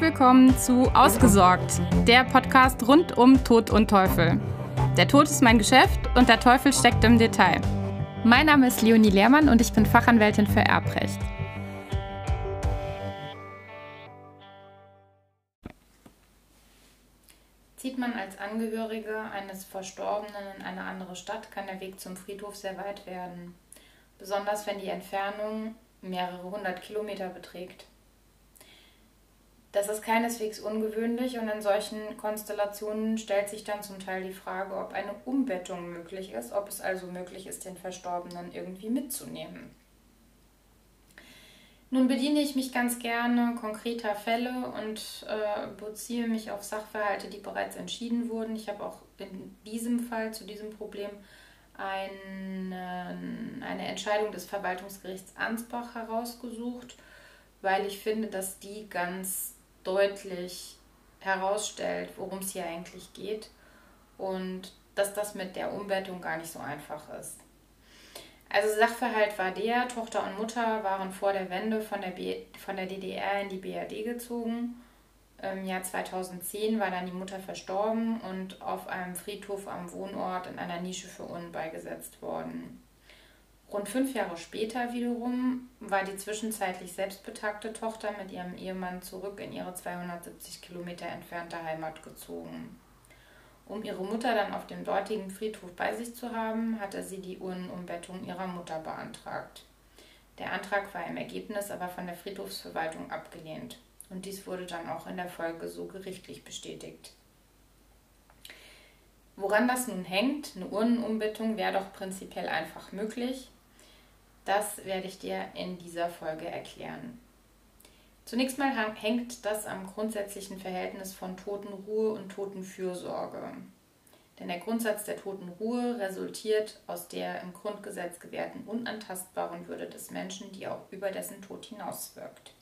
Willkommen zu Ausgesorgt, der Podcast rund um Tod und Teufel. Der Tod ist mein Geschäft und der Teufel steckt im Detail. Mein Name ist Leonie Lehrmann und ich bin Fachanwältin für Erbrecht. Zieht man als Angehörige eines Verstorbenen in eine andere Stadt, kann der Weg zum Friedhof sehr weit werden. Besonders wenn die Entfernung mehrere hundert Kilometer beträgt. Das ist keineswegs ungewöhnlich und in solchen Konstellationen stellt sich dann zum Teil die Frage, ob eine Umbettung möglich ist, ob es also möglich ist, den Verstorbenen irgendwie mitzunehmen. Nun bediene ich mich ganz gerne konkreter Fälle und äh, beziehe mich auf Sachverhalte, die bereits entschieden wurden. Ich habe auch in diesem Fall zu diesem Problem eine, eine Entscheidung des Verwaltungsgerichts Ansbach herausgesucht, weil ich finde, dass die ganz deutlich herausstellt, worum es hier eigentlich geht und dass das mit der Umwertung gar nicht so einfach ist. Also Sachverhalt war der, Tochter und Mutter waren vor der Wende von der, B von der DDR in die BRD gezogen. Im Jahr 2010 war dann die Mutter verstorben und auf einem Friedhof am Wohnort in einer Nische für Unnen beigesetzt worden. Rund fünf Jahre später wiederum war die zwischenzeitlich selbstbetagte Tochter mit ihrem Ehemann zurück in ihre 270 Kilometer entfernte Heimat gezogen. Um ihre Mutter dann auf dem dortigen Friedhof bei sich zu haben, hatte sie die Urnenumbettung ihrer Mutter beantragt. Der Antrag war im Ergebnis aber von der Friedhofsverwaltung abgelehnt. Und dies wurde dann auch in der Folge so gerichtlich bestätigt. Woran das nun hängt, eine Urnenumbettung wäre doch prinzipiell einfach möglich, das werde ich dir in dieser Folge erklären. Zunächst mal hängt das am grundsätzlichen Verhältnis von Totenruhe und Totenfürsorge. Denn der Grundsatz der Totenruhe resultiert aus der im Grundgesetz gewährten unantastbaren Würde des Menschen, die auch über dessen Tod hinauswirkt.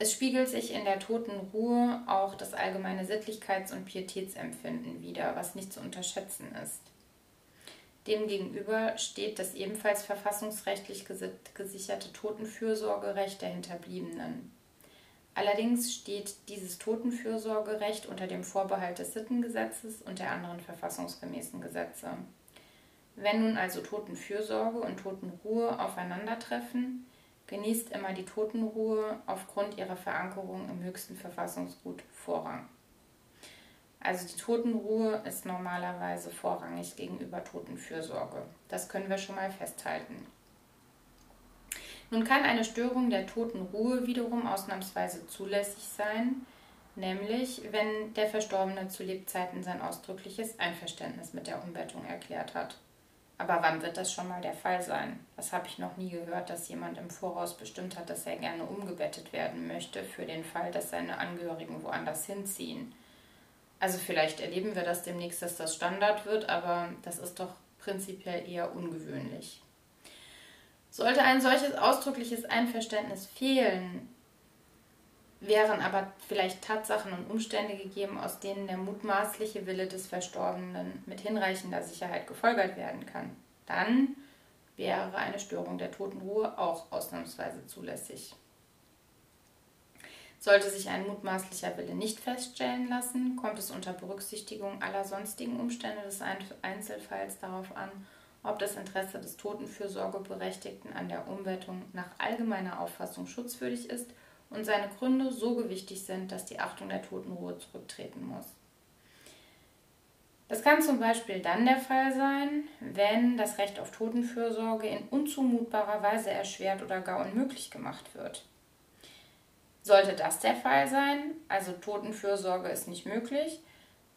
Es spiegelt sich in der Totenruhe auch das allgemeine Sittlichkeits- und Pietätsempfinden wider, was nicht zu unterschätzen ist. Demgegenüber steht das ebenfalls verfassungsrechtlich gesicherte Totenfürsorgerecht der Hinterbliebenen. Allerdings steht dieses Totenfürsorgerecht unter dem Vorbehalt des Sittengesetzes und der anderen verfassungsgemäßen Gesetze. Wenn nun also Totenfürsorge und Totenruhe aufeinandertreffen, genießt immer die Totenruhe aufgrund ihrer Verankerung im höchsten Verfassungsgut Vorrang. Also die Totenruhe ist normalerweise vorrangig gegenüber Totenfürsorge. Das können wir schon mal festhalten. Nun kann eine Störung der Totenruhe wiederum ausnahmsweise zulässig sein, nämlich wenn der Verstorbene zu Lebzeiten sein ausdrückliches Einverständnis mit der Umbettung erklärt hat. Aber wann wird das schon mal der Fall sein? Das habe ich noch nie gehört, dass jemand im Voraus bestimmt hat, dass er gerne umgebettet werden möchte, für den Fall, dass seine Angehörigen woanders hinziehen. Also vielleicht erleben wir das demnächst, dass das Standard wird, aber das ist doch prinzipiell eher ungewöhnlich. Sollte ein solches ausdrückliches Einverständnis fehlen, wären aber vielleicht Tatsachen und Umstände gegeben, aus denen der mutmaßliche Wille des Verstorbenen mit hinreichender Sicherheit gefolgert werden kann. Dann wäre eine Störung der Totenruhe auch ausnahmsweise zulässig. Sollte sich ein mutmaßlicher Wille nicht feststellen lassen, kommt es unter Berücksichtigung aller sonstigen Umstände des Einzelfalls darauf an, ob das Interesse des Totenfürsorgeberechtigten an der Umwettung nach allgemeiner Auffassung schutzwürdig ist und seine Gründe so gewichtig sind, dass die Achtung der Totenruhe zurücktreten muss. Das kann zum Beispiel dann der Fall sein, wenn das Recht auf Totenfürsorge in unzumutbarer Weise erschwert oder gar unmöglich gemacht wird. Sollte das der Fall sein, also Totenfürsorge ist nicht möglich,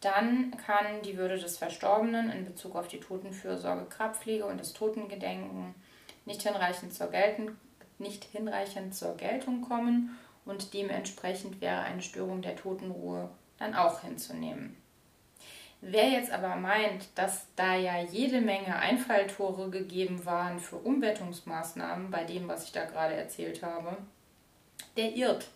dann kann die Würde des Verstorbenen in Bezug auf die Totenfürsorge, Grabpflege und das Totengedenken nicht hinreichend zur, Gelten, nicht hinreichend zur Geltung kommen und dementsprechend wäre eine Störung der Totenruhe dann auch hinzunehmen. Wer jetzt aber meint, dass da ja jede Menge Einfalltore gegeben waren für Umbettungsmaßnahmen bei dem, was ich da gerade erzählt habe, der irrt.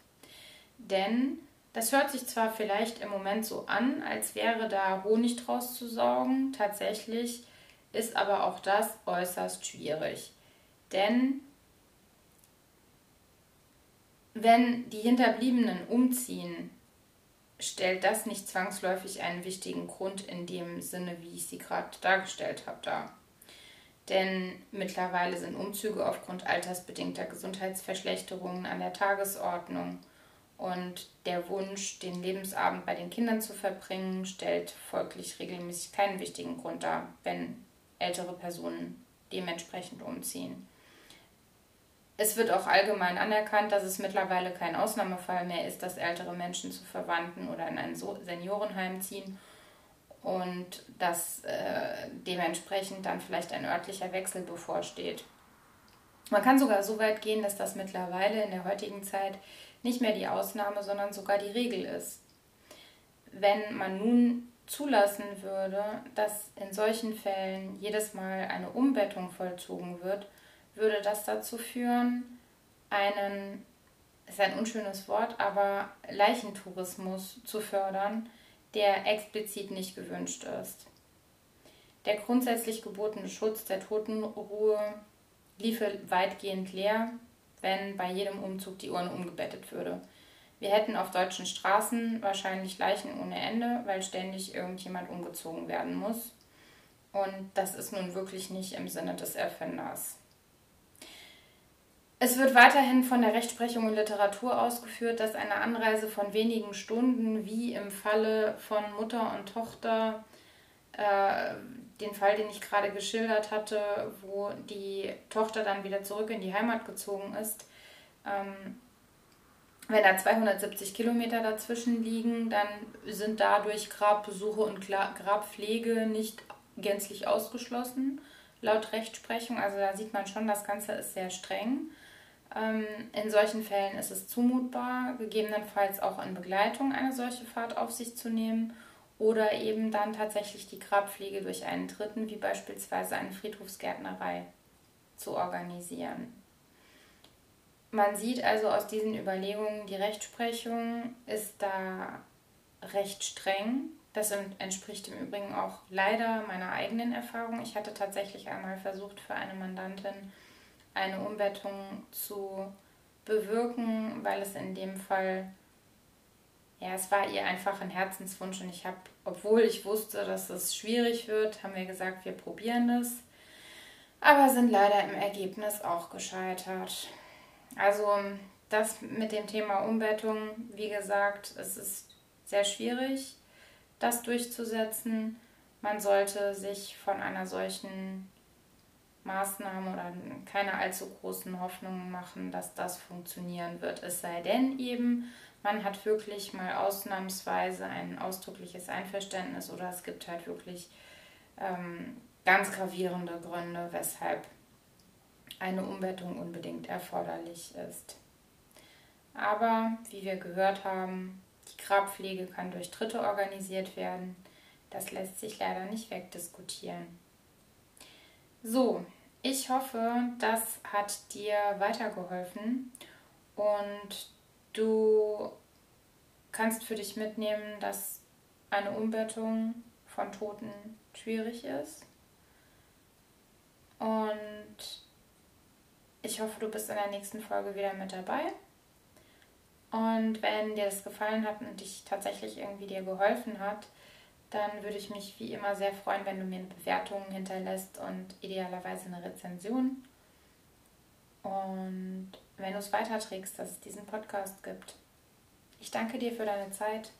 Denn das hört sich zwar vielleicht im Moment so an, als wäre da Honig draus zu saugen, tatsächlich ist aber auch das äußerst schwierig. Denn Wenn die Hinterbliebenen umziehen, stellt das nicht zwangsläufig einen wichtigen Grund in dem Sinne, wie ich sie gerade dargestellt habe, dar. Denn mittlerweile sind Umzüge aufgrund altersbedingter Gesundheitsverschlechterungen an der Tagesordnung. Und der Wunsch, den Lebensabend bei den Kindern zu verbringen, stellt folglich regelmäßig keinen wichtigen Grund dar, wenn ältere Personen dementsprechend umziehen. Es wird auch allgemein anerkannt, dass es mittlerweile kein Ausnahmefall mehr ist, dass ältere Menschen zu Verwandten oder in ein Seniorenheim ziehen und dass äh, dementsprechend dann vielleicht ein örtlicher Wechsel bevorsteht. Man kann sogar so weit gehen, dass das mittlerweile in der heutigen Zeit nicht mehr die Ausnahme, sondern sogar die Regel ist. Wenn man nun zulassen würde, dass in solchen Fällen jedes Mal eine Umbettung vollzogen wird, würde das dazu führen, einen, ist ein unschönes Wort, aber Leichentourismus zu fördern, der explizit nicht gewünscht ist. Der grundsätzlich gebotene Schutz der Totenruhe liefe weitgehend leer, wenn bei jedem Umzug die Urne umgebettet würde. Wir hätten auf deutschen Straßen wahrscheinlich Leichen ohne Ende, weil ständig irgendjemand umgezogen werden muss. Und das ist nun wirklich nicht im Sinne des Erfinders. Es wird weiterhin von der Rechtsprechung und Literatur ausgeführt, dass eine Anreise von wenigen Stunden, wie im Falle von Mutter und Tochter, äh, den Fall, den ich gerade geschildert hatte, wo die Tochter dann wieder zurück in die Heimat gezogen ist, ähm, wenn da 270 Kilometer dazwischen liegen, dann sind dadurch Grabbesuche und Grabpflege nicht gänzlich ausgeschlossen, laut Rechtsprechung. Also da sieht man schon, das Ganze ist sehr streng. Ähm, in solchen Fällen ist es zumutbar, gegebenenfalls auch in Begleitung eine solche Fahrt auf sich zu nehmen oder eben dann tatsächlich die Grabpflege durch einen Dritten, wie beispielsweise eine Friedhofsgärtnerei, zu organisieren. Man sieht also aus diesen Überlegungen, die Rechtsprechung ist da recht streng. Das entspricht im Übrigen auch leider meiner eigenen Erfahrung. Ich hatte tatsächlich einmal versucht, für eine Mandantin eine Umbettung zu bewirken, weil es in dem Fall, ja, es war ihr einfach ein Herzenswunsch und ich habe, obwohl ich wusste, dass es schwierig wird, haben wir gesagt, wir probieren das, aber sind leider im Ergebnis auch gescheitert. Also das mit dem Thema Umbettung, wie gesagt, es ist sehr schwierig, das durchzusetzen. Man sollte sich von einer solchen Maßnahmen oder keine allzu großen Hoffnungen machen, dass das funktionieren wird. Es sei denn eben, man hat wirklich mal ausnahmsweise ein ausdrückliches Einverständnis oder es gibt halt wirklich ähm, ganz gravierende Gründe, weshalb eine Umbettung unbedingt erforderlich ist. Aber wie wir gehört haben, die Grabpflege kann durch Dritte organisiert werden. Das lässt sich leider nicht wegdiskutieren. So, ich hoffe, das hat dir weitergeholfen und du kannst für dich mitnehmen, dass eine Umbettung von Toten schwierig ist. Und ich hoffe, du bist in der nächsten Folge wieder mit dabei. Und wenn dir das gefallen hat und dich tatsächlich irgendwie dir geholfen hat, dann würde ich mich wie immer sehr freuen, wenn du mir eine Bewertung hinterlässt und idealerweise eine Rezension. Und wenn du es weiterträgst, dass es diesen Podcast gibt. Ich danke dir für deine Zeit.